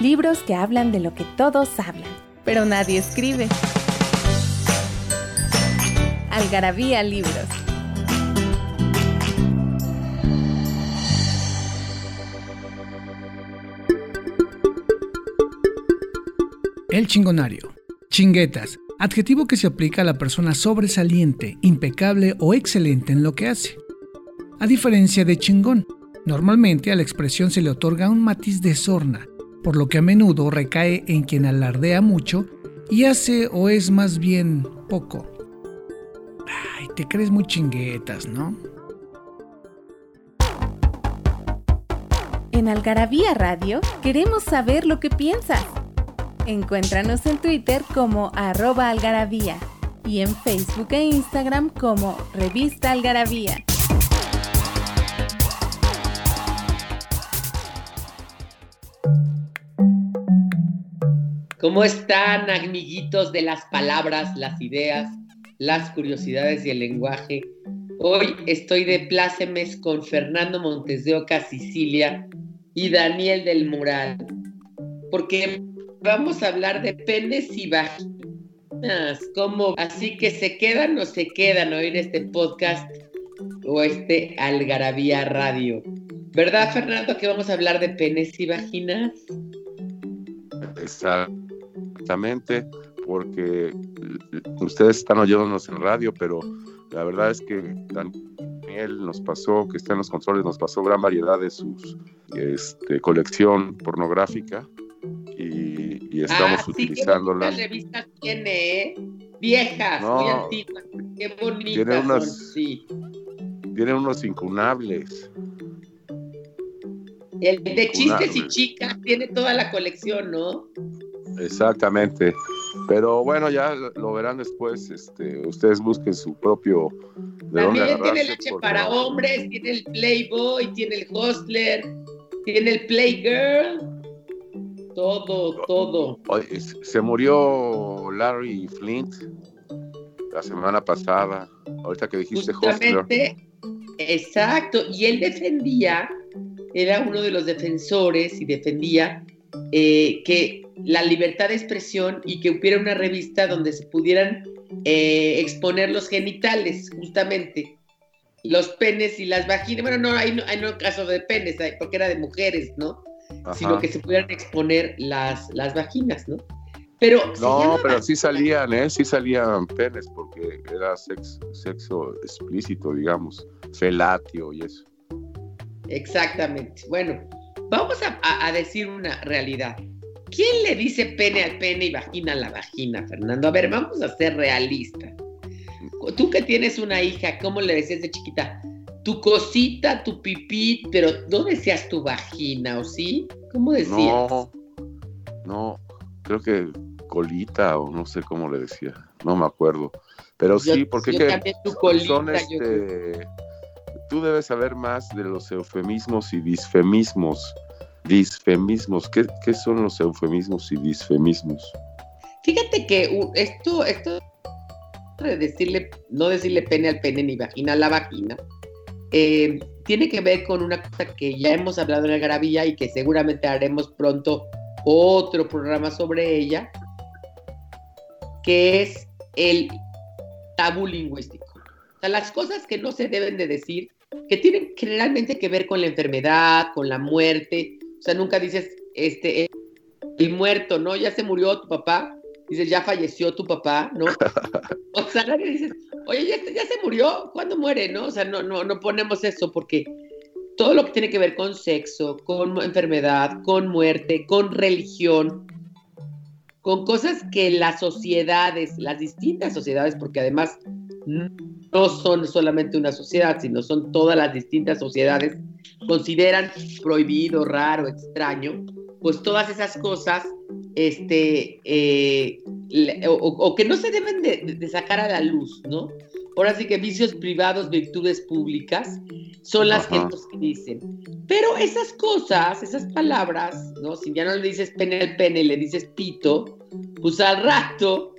Libros que hablan de lo que todos hablan, pero nadie escribe. Algarabía Libros. El chingonario. Chinguetas. Adjetivo que se aplica a la persona sobresaliente, impecable o excelente en lo que hace. A diferencia de chingón, normalmente a la expresión se le otorga un matiz de sorna, por lo que a menudo recae en quien alardea mucho y hace o es más bien poco. Ay, te crees muy chinguetas, ¿no? En Algarabía Radio queremos saber lo que piensas. Encuéntranos en Twitter como arroba algarabía y en Facebook e Instagram como revista algarabía. ¿Cómo están, amiguitos de las palabras, las ideas, las curiosidades y el lenguaje? Hoy estoy de plácemes con Fernando Montes de Oca, Sicilia, y Daniel del Mural, porque vamos a hablar de penes y vaginas. ¿Cómo? Así que se quedan o se quedan a oír este podcast o este Algarabía Radio. ¿Verdad, Fernando, que vamos a hablar de penes y vaginas? Exacto porque ustedes están oyéndonos en radio, pero la verdad es que Daniel nos pasó, que está en los controles, nos pasó gran variedad de su este, colección pornográfica y, estamos ah, utilizándola. ¿Qué revista tiene? ¿eh? Viejas, muy antiguas. Qué bonitas tiene unos, sí. Tiene unos incunables. El de chistes y chicas tiene toda la colección, ¿no? Exactamente. Pero bueno, ya lo verán después. Este, ustedes busquen su propio. También tiene leche para hombres, tiene el Playboy, tiene el Hostler, tiene el Playgirl. Todo, todo. Se murió Larry Flint la semana pasada. Ahorita que dijiste Hostler. Exacto. Y él defendía, era uno de los defensores y defendía eh, que la libertad de expresión y que hubiera una revista donde se pudieran eh, exponer los genitales, justamente. Los penes y las vaginas. Bueno, no, hay no, hay no caso de penes, porque era de mujeres, ¿no? Sino que se pudieran exponer las, las vaginas, ¿no? Pero no, pero sí salían, ¿eh? Sí salían penes porque era sexo, sexo explícito, digamos, felatio y eso. Exactamente. Bueno, vamos a decir una realidad. ¿Quién le dice pene al pene y vagina a la vagina, Fernando? A ver, vamos a ser realistas. Tú que tienes una hija, ¿cómo le decías de chiquita? Tu cosita, tu pipí, pero ¿no decías tu vagina o sí? ¿Cómo decías? No, no, creo que colita o no sé cómo le decía, no me acuerdo. Pero sí, porque que tu colita, son este, tú debes saber más de los eufemismos y disfemismos Disfemismos. ¿Qué, son los eufemismos y disfemismos? Fíjate que esto, esto de decirle, no decirle pene al pene ni vagina a la vagina, eh, tiene que ver con una cosa que ya hemos hablado en la gravilla y que seguramente haremos pronto otro programa sobre ella, que es el tabú lingüístico. O sea, las cosas que no se deben de decir, que tienen generalmente que ver con la enfermedad, con la muerte, o sea, nunca dices, este, el muerto, ¿no? Ya se murió tu papá. Dices, ya falleció tu papá, ¿no? O sea, nadie dices, oye, ya, ya se murió, ¿cuándo muere, no? O sea, no, no, no ponemos eso porque todo lo que tiene que ver con sexo, con enfermedad, con muerte, con religión, con cosas que las sociedades, las distintas sociedades, porque además no son solamente una sociedad, sino son todas las distintas sociedades consideran prohibido, raro, extraño, pues todas esas cosas, este, eh, o, que no se deben de, sacar a la luz, ¿no? Ahora sí que vicios privados, virtudes públicas, son las que nos dicen. Pero esas cosas, esas palabras, ¿no? Si ya no le dices pene al pene, le dices pito, pues al rato,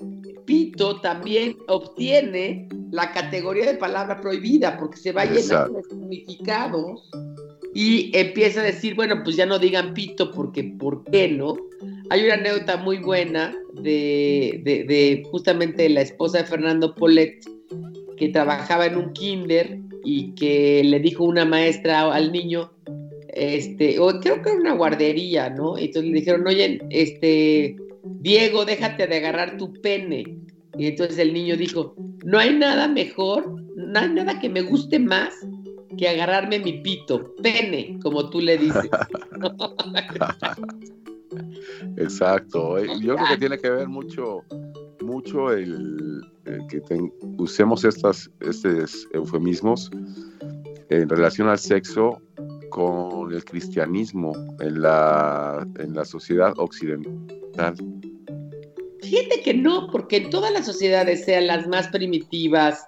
pito también obtiene la categoría de palabra prohibida, porque se va llenando de significados y empieza a decir, bueno, pues ya no digan pito porque, ¿por qué no? Hay una anécdota muy buena de, de, justamente la esposa de Fernando Polet, que trabajaba en un kinder y que le dijo una maestra al niño, este, o creo que era una guardería, ¿no? Entonces le dijeron, oye, este, Diego, déjate de agarrar tu pene. Y entonces el niño dijo, no hay nada mejor, no hay nada que me guste más que agarrarme mi pito, pene, como tú le dices. Exacto. Eh, yo creo que tiene que ver mucho, mucho el, que usemos estas, estos eufemismos en relación al sexo con el cristianismo en la, en la sociedad occidental. Fíjate que no, porque en todas las sociedades, sean las más primitivas,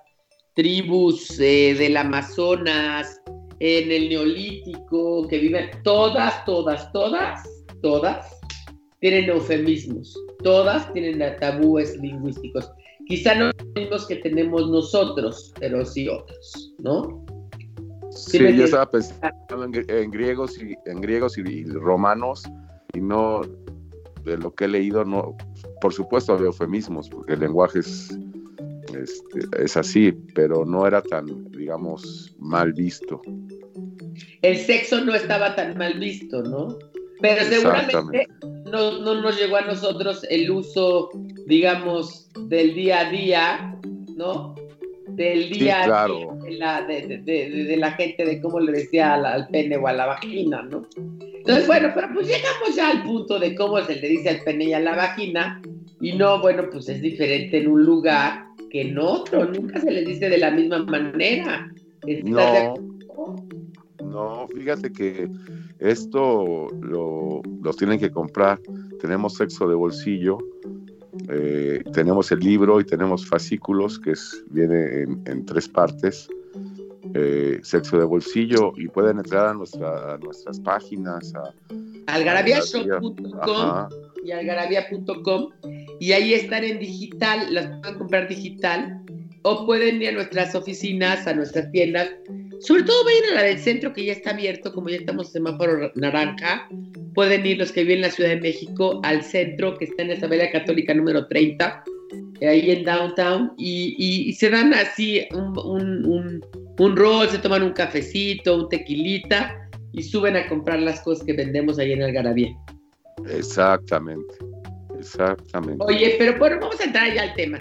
tribus eh, del Amazonas, en el Neolítico, que viven, todas, todas, todas, todas tienen eufemismos, todas tienen tabúes lingüísticos. Quizá no los mismos que tenemos nosotros, pero sí otros, ¿no? Sí, yo estaba pensando en, griegos y en griegos y, romanos y no de lo que he leído no por supuesto había eufemismos porque el lenguaje es este, es así, pero no era tan, digamos, mal visto. El sexo no estaba tan mal visto, ¿no? Pero seguramente no, nos llegó a nosotros el uso, digamos, del día a día, ¿no? Del día a día de la, gente, de cómo le decía al, pene o a la vagina, ¿no? Entonces, bueno, pero pues llegamos ya al punto de cómo se le dice al pene y a la vagina, y no, bueno, pues es diferente en un lugar que en otro, nunca se les dice de la misma manera. No, no, fíjate que esto lo, tienen que comprar. Tenemos sexo de bolsillo, eh, tenemos el libro y tenemos fascículos que es, viene en, tres partes. Eh, sexo de bolsillo y pueden entrar a, nuestra, nuestras páginas a algarabia.com y algarabia.com y ahí están en digital, las pueden comprar digital o pueden ir a nuestras oficinas, a nuestras tiendas. Sobre todo vayan a la del centro que ya está abierto, como ya estamos en semáforo naranja. Pueden ir los que viven en la Ciudad de México al centro que está en Isabela Católica número 30, ahí en Downtown, y, se dan así un, un, un rol, se toman un cafecito, un tequilita y suben a comprar las cosas que vendemos ahí en Algarabía. Exactamente, exactamente. Oye, pero bueno, vamos a entrar ya al tema.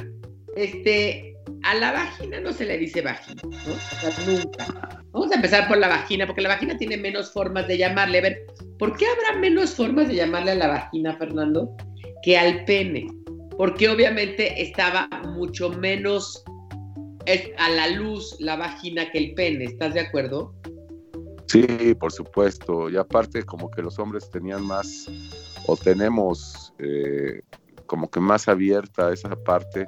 Este, a la vagina no se le dice vagina, ¿no? O sea, nunca. Vamos a empezar por la vagina, porque la vagina tiene menos formas de llamarle. A ver, ¿por qué habrá menos formas de llamarle a la vagina, Fernando, que al pene? Porque obviamente estaba mucho menos a la luz la vagina que el pene, ¿estás de acuerdo? Sí, por supuesto. Y aparte como que los hombres tenían más o tenemos eh, como que más abierta esa parte,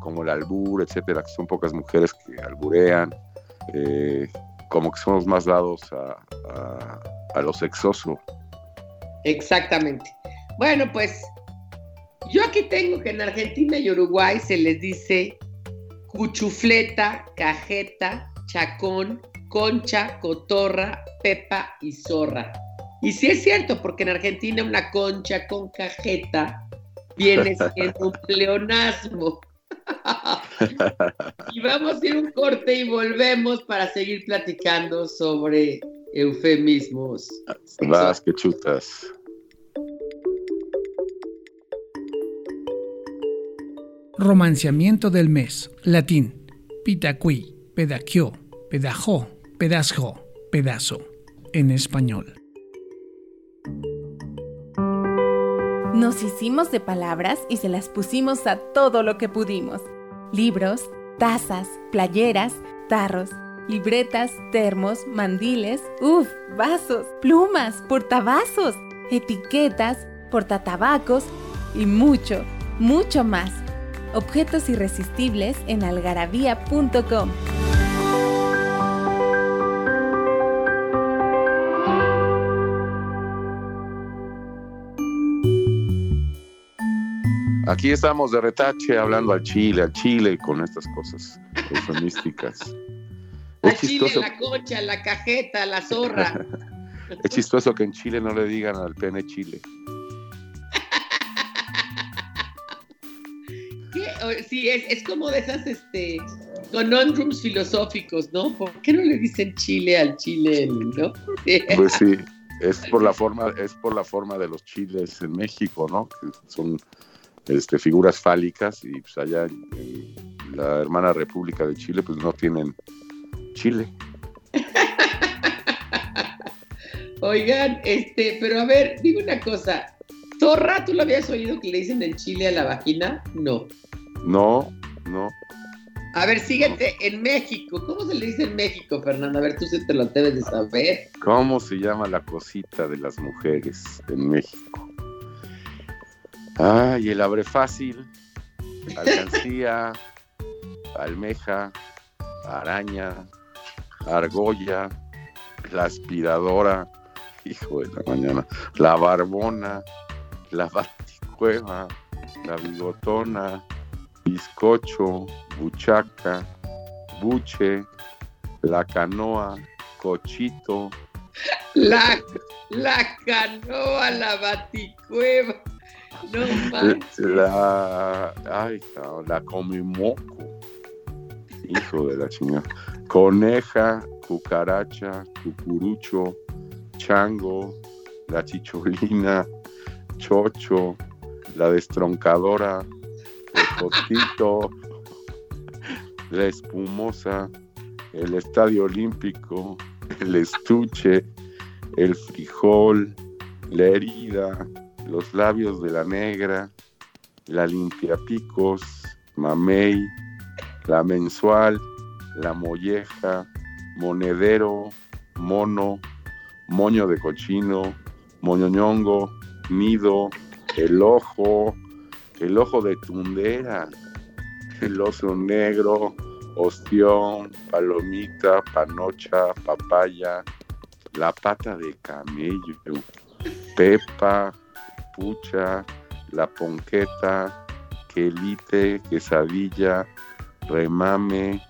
como el albur, etcétera, que son pocas mujeres que alburean, eh, como que somos más dados a, a, lo sexoso. Exactamente. Bueno, pues yo aquí tengo que en Argentina y Uruguay se les dice cuchufleta, cajeta, chacón, concha, cotorra, pepa y zorra. Y sí es cierto, porque en Argentina una concha con cajeta viene siendo un pleonasmo. y vamos a ir un corte y volvemos para seguir platicando sobre eufemismos. Vas que chutas. Romanciamiento del mes, latín, pitacui, pedacchio, pedajó, pedazo, pedazo, en español. Nos hicimos de palabras y se las pusimos a todo lo que pudimos. Libros, tazas, playeras, tarros, libretas, termos, mandiles, uff, vasos, plumas, portavasos. etiquetas, portatabacos y mucho, mucho más. Objetos irresistibles en algarabía.com. Aquí estamos de retache hablando al chile, al chile con estas cosas eufemísticas. Al chile, la concha, la cajeta, la zorra. es chistoso que en Chile no le digan al pene chile. Sí, es, es, como de esas este, conundrums filosóficos, ¿no? ¿Por qué no le dicen chile al chile, no? Pues sí, es por la forma, es por la forma de los chiles en México, ¿no? Que son este, figuras fálicas y pues allá en, la hermana República de Chile pues no tienen Chile. Oigan, este, pero a ver, digo una cosa. ¿Torra, tú lo habías oído que le dicen en Chile a la vagina? No. No, no. A ver, síguete en México. ¿Cómo se le dice en México, Fernando? A ver, tú se te lo debes de saber. ¿Cómo se llama la cosita de las mujeres en México? Ay, el abre fácil, alcancía, almeja, araña, argolla, la aspiradora, hijo de la mañana, la barbona, la baticueva, la bigotona, bizcocho, buchaca, buche, la canoa, cochito. La, la canoa, la baticueva. No La, ay, la comimoco. Hijo de la chingada. Coneja, cucaracha, cucurucho, chango, la chicholina, chocho, la destroncadora, el cotito, la espumosa, el estadio olímpico, el estuche, el frijol, la herida, los labios de la negra, la limpiapicos, mamey, la mensual, la molleja, monedero, mono, moño de cochino, moñoñongo, nido, el ojo, el ojo de tundera, el oso negro, ostión, palomita, panocha, papaya, la pata de camello, pepa, pucha, la ponqueta, quelite, quesadilla, remame,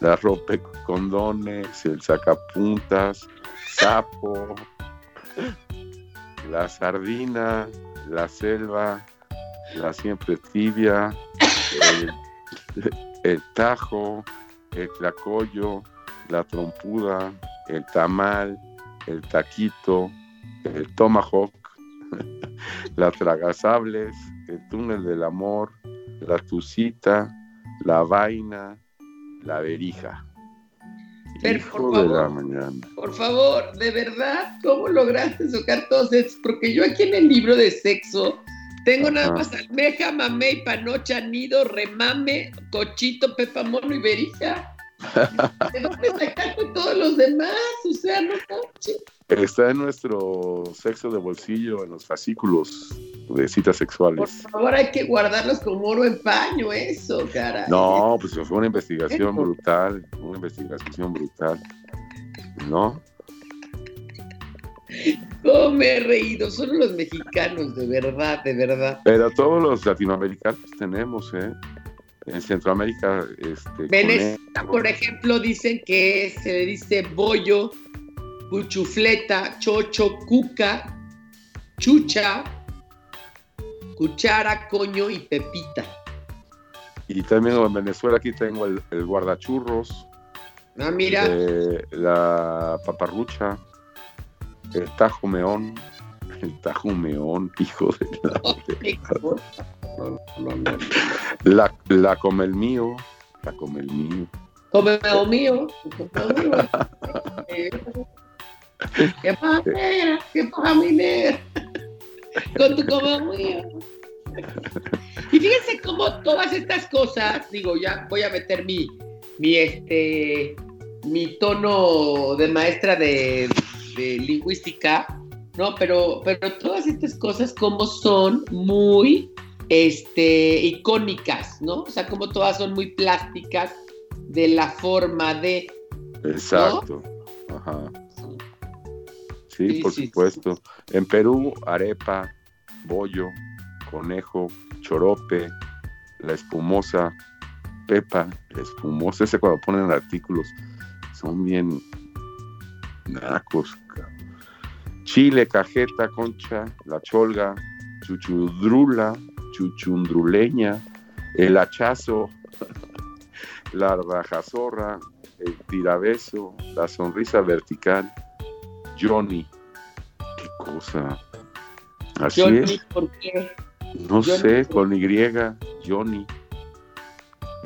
la ropa condones, el sacapuntas, sapo, la sardina, la selva, la siempre tibia, el, tajo, el tlacoyo, la trompuda, el tamal, el taquito, el tomahawk, la tragasables, el túnel del amor, la tucita, la vaina, la verija. por favor, Por favor, de verdad, ¿cómo lograste sacar todos estos? Porque yo aquí en el libro de sexo tengo nada más almeja, mamey, panocha, nido, remame, cochito, pepa, mono y verija. ¿De dónde sacaste todos los demás? O sea, no Está en nuestro sexo de bolsillo, en los fascículos de citas sexuales. Por favor, hay que guardarlos como oro en paño, eso, cara. No, pues fue una investigación brutal, una investigación brutal, ¿no? ¿Cómo me he reído? Solo los mexicanos, de verdad, de verdad. Pero todos los latinoamericanos tenemos, ¿eh? En Centroamérica, este. Venezuela, por ejemplo, dicen que se le dice bollo, cuchufleta, chocho, cuca, chucha, cuchara, coño y pepita. Y también en Venezuela aquí tengo el, guardachurros. Ah, mira. Eh, la paparrucha, el tajo meón, el tajo meón, hijo de la... la, la come el mío, la come el mío. Come el mío. ¿Qué pasa, ¿Qué pasa, minera? Con tu como mío. Y fíjense cómo todas estas cosas, digo, ya voy a meter mi, mi este, mi tono de maestra de, lingüística. ¿no? Pero, pero todas estas cosas como son muy este, icónicas, ¿no? O sea, como todas son muy plásticas de la forma de... Exacto. Ajá. Sí, por supuesto. En Perú, arepa, bollo, conejo, chorope, la espumosa, pepa, la espumosa, ese cuando ponen artículos, son bien nacos. Chile, cajeta, concha, la cholga, chuchudrula, chuchundruleña, el hachazo, la rajazorra, el tirabeso, la sonrisa vertical, Johnny. Qué cosa. Así es. ¿por qué? No sé, con Y, Johnny.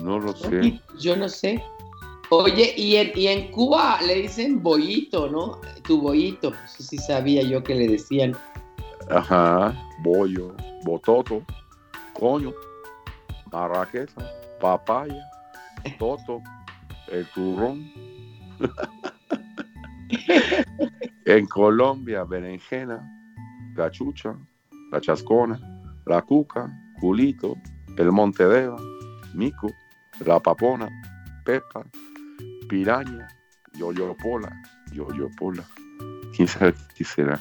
No lo sé. Yo no sé. Oye, y en, y en Cuba le dicen bollito, ¿no? Tu bollito. Eso sí sabía yo que le decían. Ajá, bollo, bototo, coño, marraqueta, papaya, toto, el turrón. en Colombia, berenjena, cachucha, la chascona, la cuca, culito, el montedeva, mico, la papona, pepa, piraña, yoyopola, yoyopola. ¿Quién sabe qué será?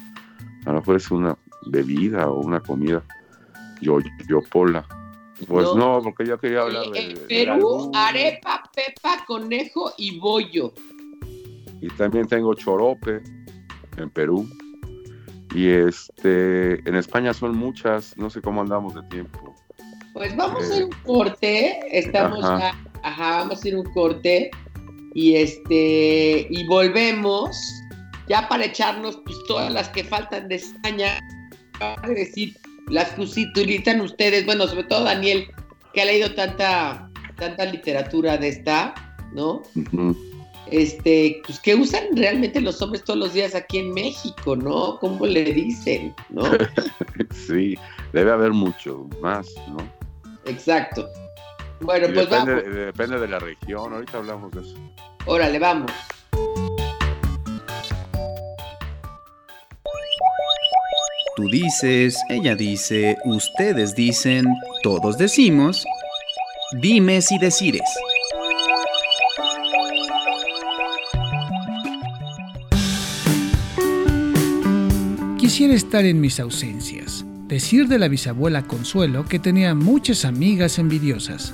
A lo mejor es una bebida o una comida. Yoyopola. Pues no, porque yo quería hablar de. En Perú, arepa, pepa, conejo y bollo. Y también tengo chorope en Perú. Y este, en España son muchas, no sé cómo andamos de tiempo. Pues vamos a ir un corte, estamos ya, ajá, vamos a ir un corte y este, y volvemos ya para echarnos pues todas las que faltan de España, para decir las que utilizan ustedes, bueno, sobre todo Daniel, que ha leído tanta, tanta literatura de esta, ¿no? este, pues que usan realmente los hombres todos los días aquí en México, ¿no? ¿Cómo le dicen, no? sí, debe haber mucho más, ¿no? Exacto. Bueno, pues depende, vamos. Depende de la región, ahorita hablamos de eso. Órale, vamos. Tú dices, ella dice, ustedes dicen, todos decimos, dimes y decires. Quisiera estar en mis ausencias. Decir de la bisabuela Consuelo que tenía muchas amigas envidiosas.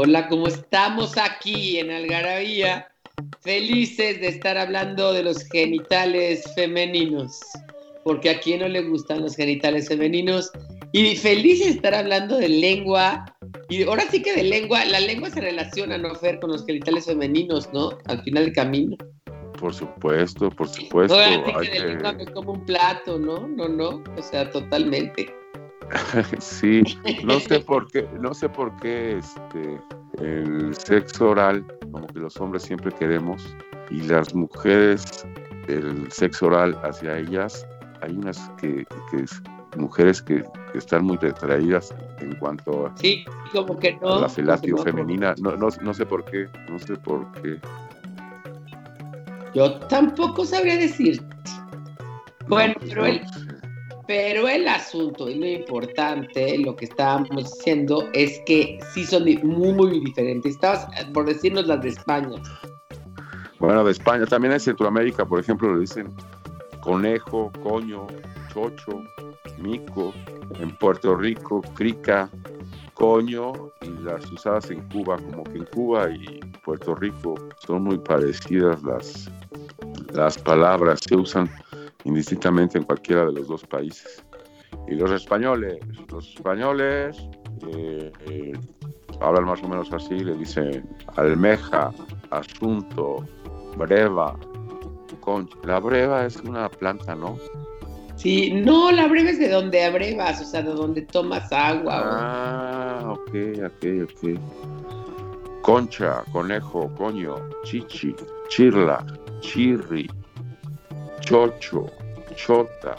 Hola, ¿cómo estamos aquí en Algarabía? Felices de estar hablando de los genitales femeninos. Porque a quién no le gustan los genitales femeninos. Y felices de estar hablando de lengua. Y ahora sí que de lengua, la lengua se relaciona, ¿no, Fer? Con los genitales femeninos, ¿no? Al final del camino. Por supuesto, por supuesto. Ahora sí que de lengua me como un plato, ¿no? No, no. O sea, totalmente. sí, no sé por qué, no sé por qué este, el sexo oral, como que los hombres siempre queremos, y las mujeres, el sexo oral hacia ellas, hay unas que, que mujeres que, que, están muy retraídas en cuanto a, sí, como que no, a la felatio no, femenina. No, no, no sé por qué, no sé por qué. Yo tampoco sabría decir. Bueno, pero el, pero el asunto y lo importante, lo que estábamos diciendo, es que sí son muy, muy diferentes. Estabas por decirnos las de España. Bueno, de España, también en Centroamérica, por ejemplo, le dicen conejo, coño, chocho, mico, en Puerto Rico, crica, coño, y las usadas en Cuba, como que en Cuba y Puerto Rico son muy parecidas las, las palabras, se usan indistintamente en cualquiera de los dos países. Y los españoles, los españoles eh, eh, hablan más o menos así, le dicen almeja, asunto, breva, Con, la breva es una planta, ¿no? Sí, no, la breva es de donde abrevas, o sea, de donde tomas agua. Ah, ok, ok, ok. Concha, conejo, coño, chichi, chirla, chirri, chocho, chota,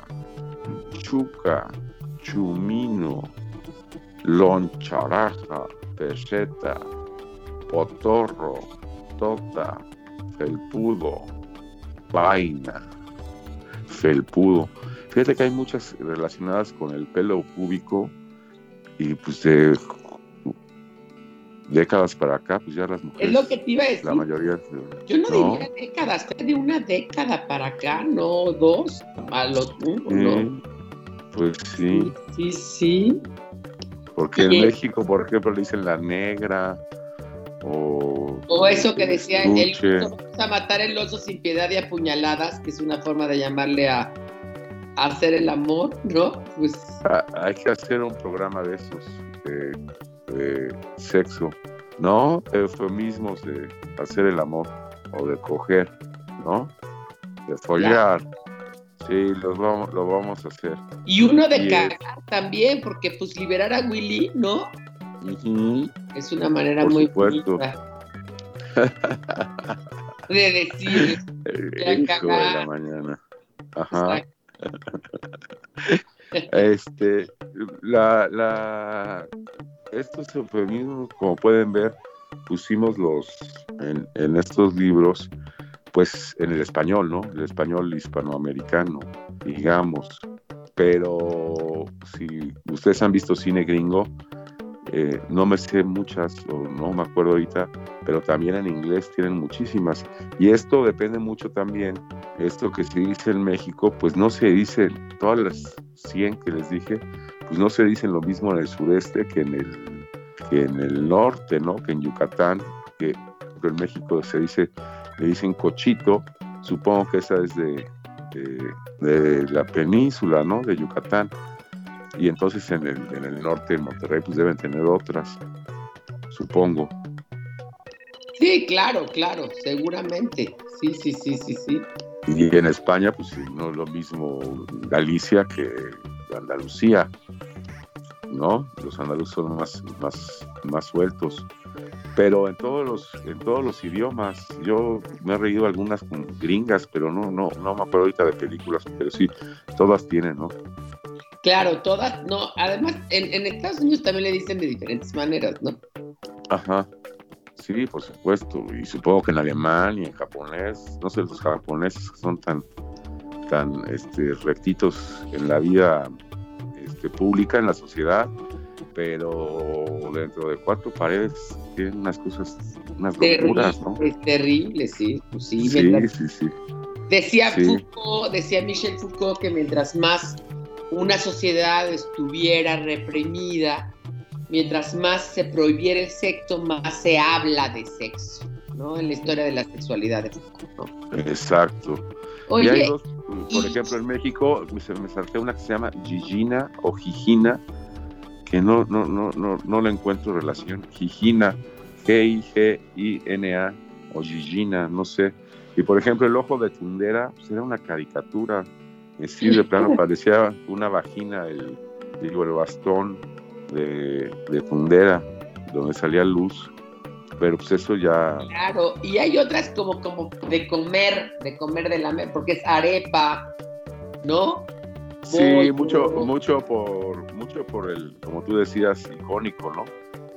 chuca, chumino, loncharaja, peseta, potorro, tota, felpudo, vaina, felpudo. Fíjate que hay muchas relacionadas con el pelo púbico y pues de décadas para acá, pues ya las mujeres. Es lo que te iba a decir. La mayoría. Yo no, diría décadas, de una década para acá, no dos, a uno, ¿no? Pues sí. Sí, sí. Porque en México, por ejemplo, le dicen la negra. O, o eso que decía el vamos a matar el oso sin piedad y apuñaladas, que es una forma de llamarle a, hacer el amor, ¿no? Pues ah, hay que hacer un programa de esos de, sexo, ¿no? Eufemismos de hacer el amor o de coger, ¿no? De follar. Sí, los vamos, lo vamos a hacer. Y uno de cagar también, porque pues liberar a Willy, ¿no? Es una manera muy bonita de decir. El hijo de la mañana. Ajá. este, la, la, estos eufemismos, como pueden ver, pusimos los en, en, estos libros, pues en el español, ¿no? El español hispanoamericano, digamos. Pero si ustedes han visto cine gringo, eh, no me sé muchas, o no me acuerdo ahorita, pero también en inglés tienen muchísimas. Y esto depende mucho también, esto que se dice en México, pues no se dice, todas las 100 que les dije, pues no se dicen lo mismo en el sureste que en el, que en el norte, ¿no? Que en Yucatán, que en México se dice, le dicen cochito, supongo que esa es de, de la península, ¿no? De Yucatán y entonces en el, en el norte, en Monterrey, pues deben tener otras, supongo. Sí, claro, claro, seguramente. Sí, sí, sí, sí, sí. Y en España, pues no es lo mismo Galicia que Andalucía, ¿no? Los andaluces son más, más, más sueltos. Pero en todos los, en todos los idiomas, yo me he reído algunas con gringas, pero no, no, no me acuerdo ahorita de películas, pero sí, todas tienen, ¿no? Claro, todas, no, además en, Estados Unidos también le dicen de diferentes maneras, ¿no? Ajá, sí, por supuesto, y supongo que en alemán y en japonés, no sé, los japoneses son tan, tan este, rectitos en la vida este, pública, en la sociedad, pero dentro de cuatro paredes tienen unas cosas, unas locuras, ¿no? Es terrible, sí, pues sí, sí, sí, sí. Decía Foucault, decía Michel Foucault que mientras más una sociedad estuviera reprimida, mientras más se prohibiera el sexo, más se habla de sexo, ¿no? En la historia de la sexualidad de Exacto. y hay dos, por ejemplo, en México se me salté una que se llama Gigina o Gigina, que no, no, no, no, no le encuentro relación. Gigina, G-I-G-I-N-A, o Gigina, no sé. Y por ejemplo, el ojo de Tundera pues era una caricatura Sí, de plano parecía una vagina, el, digo, el bastón de, de fundera, donde salía luz. Pero pues eso ya. Claro, y hay otras como, como de comer, de comer de la porque es arepa, ¿no? Sí, mucho, mucho por, mucho por el, como tú decías, icónico, ¿no?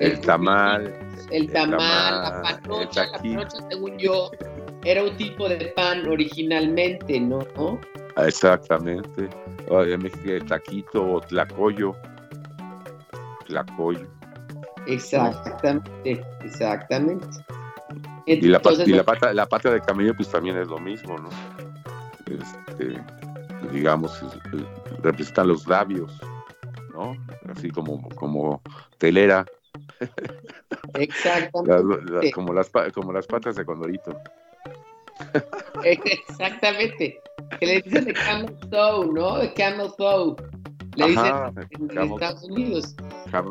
El, tamal. El, tamal, la panocha, la panocha, según yo, era un tipo de pan originalmente, ¿no? Exactamente. En México, taquito o tlacoyo. Tlacoyo. Exactamente, exactamente. y, la, pata, la pata de camello, pues también es lo mismo, ¿no? Este, digamos, representan los labios, ¿no? Así como, como telera. Exactamente. como, las, como las patas de condorito. Exactamente. Que le dicen de camel toe, ¿no? De camel toe. Le dicen en, Estados Unidos.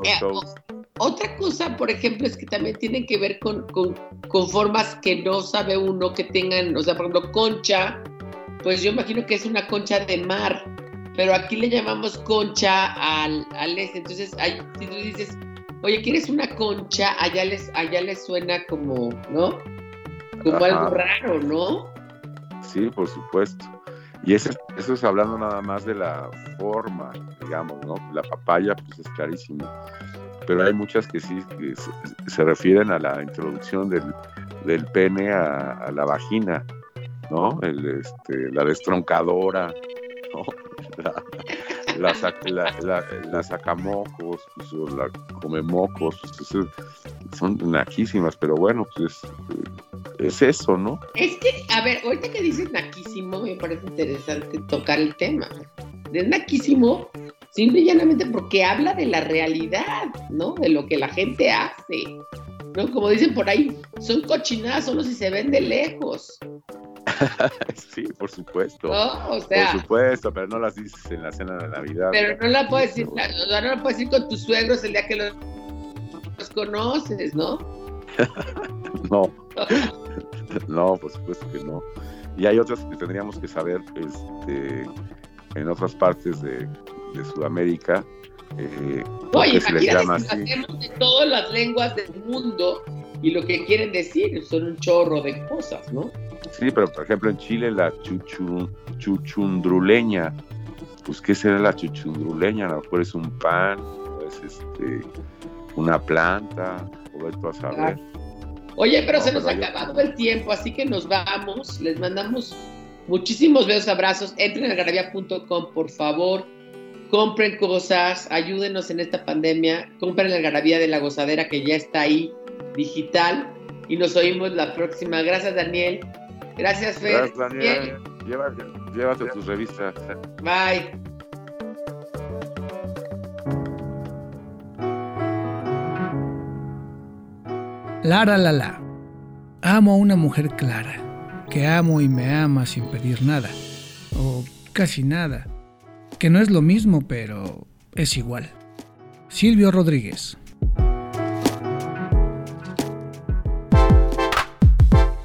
Eh, otra cosa, por ejemplo, es que también tienen que ver con, con, con, formas que no sabe uno que tengan, o sea, por ejemplo, concha, pues yo imagino que es una concha de mar, pero aquí le llamamos concha al, al este. Entonces, si tú dices, oye, ¿quieres una concha? Allá les, allá les suena como, ¿no? Como algo raro, ¿no? Sí, por supuesto. Y eso, eso es hablando nada más de la forma, digamos, ¿no? La papaya, pues es carísimo. Pero hay muchas que sí se, refieren a la introducción del, pene a, la vagina, ¿no? El, este, la destroncadora, ¿no? La, la, sacamocos, pues, o la comemocos, pues, son naquísimas, pero bueno, pues es eso, ¿no? Es que, a ver, ahorita que dices naquísimo, me parece interesante tocar el tema. Es naquísimo simple y llanamente porque habla de la realidad, ¿no? De lo que la gente hace. ¿No? Como dicen por ahí, son cochinadas solo si se ven de lejos. sí, por supuesto. O sea, por supuesto, pero no las dices en la cena de Navidad. Pero no la puedes decir, no, la puedes decir con tus suegros el día que los, los conoces, ¿no? no. no, por supuesto que no. Y hay otras que tendríamos que saber este, en otras partes de, Sudamérica. Eh, Oye, se les llama así. de todas las lenguas del mundo y lo que quieren decir son un chorro de cosas, ¿no? Sí, pero por ejemplo en Chile la chuchundruleña, pues ¿qué será la chuchundruleña? A lo mejor es un pan, es este, una planta, o ver a saber. Oye, pero se nos ha acabado el tiempo, así que nos vamos. Les mandamos muchísimos besos, abrazos. Entren a algarabía.com, por favor. Compren cosas, ayúdenos en esta pandemia. Compren la algarabía de la gozadera que ya está ahí, digital. Y nos oímos la próxima. Gracias, Daniel. Gracias, Fer. Gracias, Daniel. Llévate, llévate tus revistas. Bye. Lara la la. Amo a una mujer clara, que amo y me ama sin pedir nada, o casi nada, que no es lo mismo, pero es igual. Silvio Rodríguez.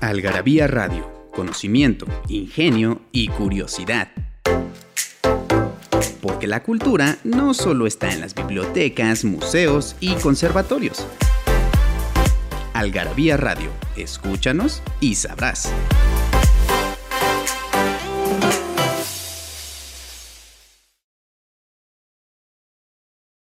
Algarabía Radio, conocimiento, ingenio y curiosidad. Porque la cultura no solo está en las bibliotecas, museos y conservatorios Algarabía Radio. Escúchanos y sabrás.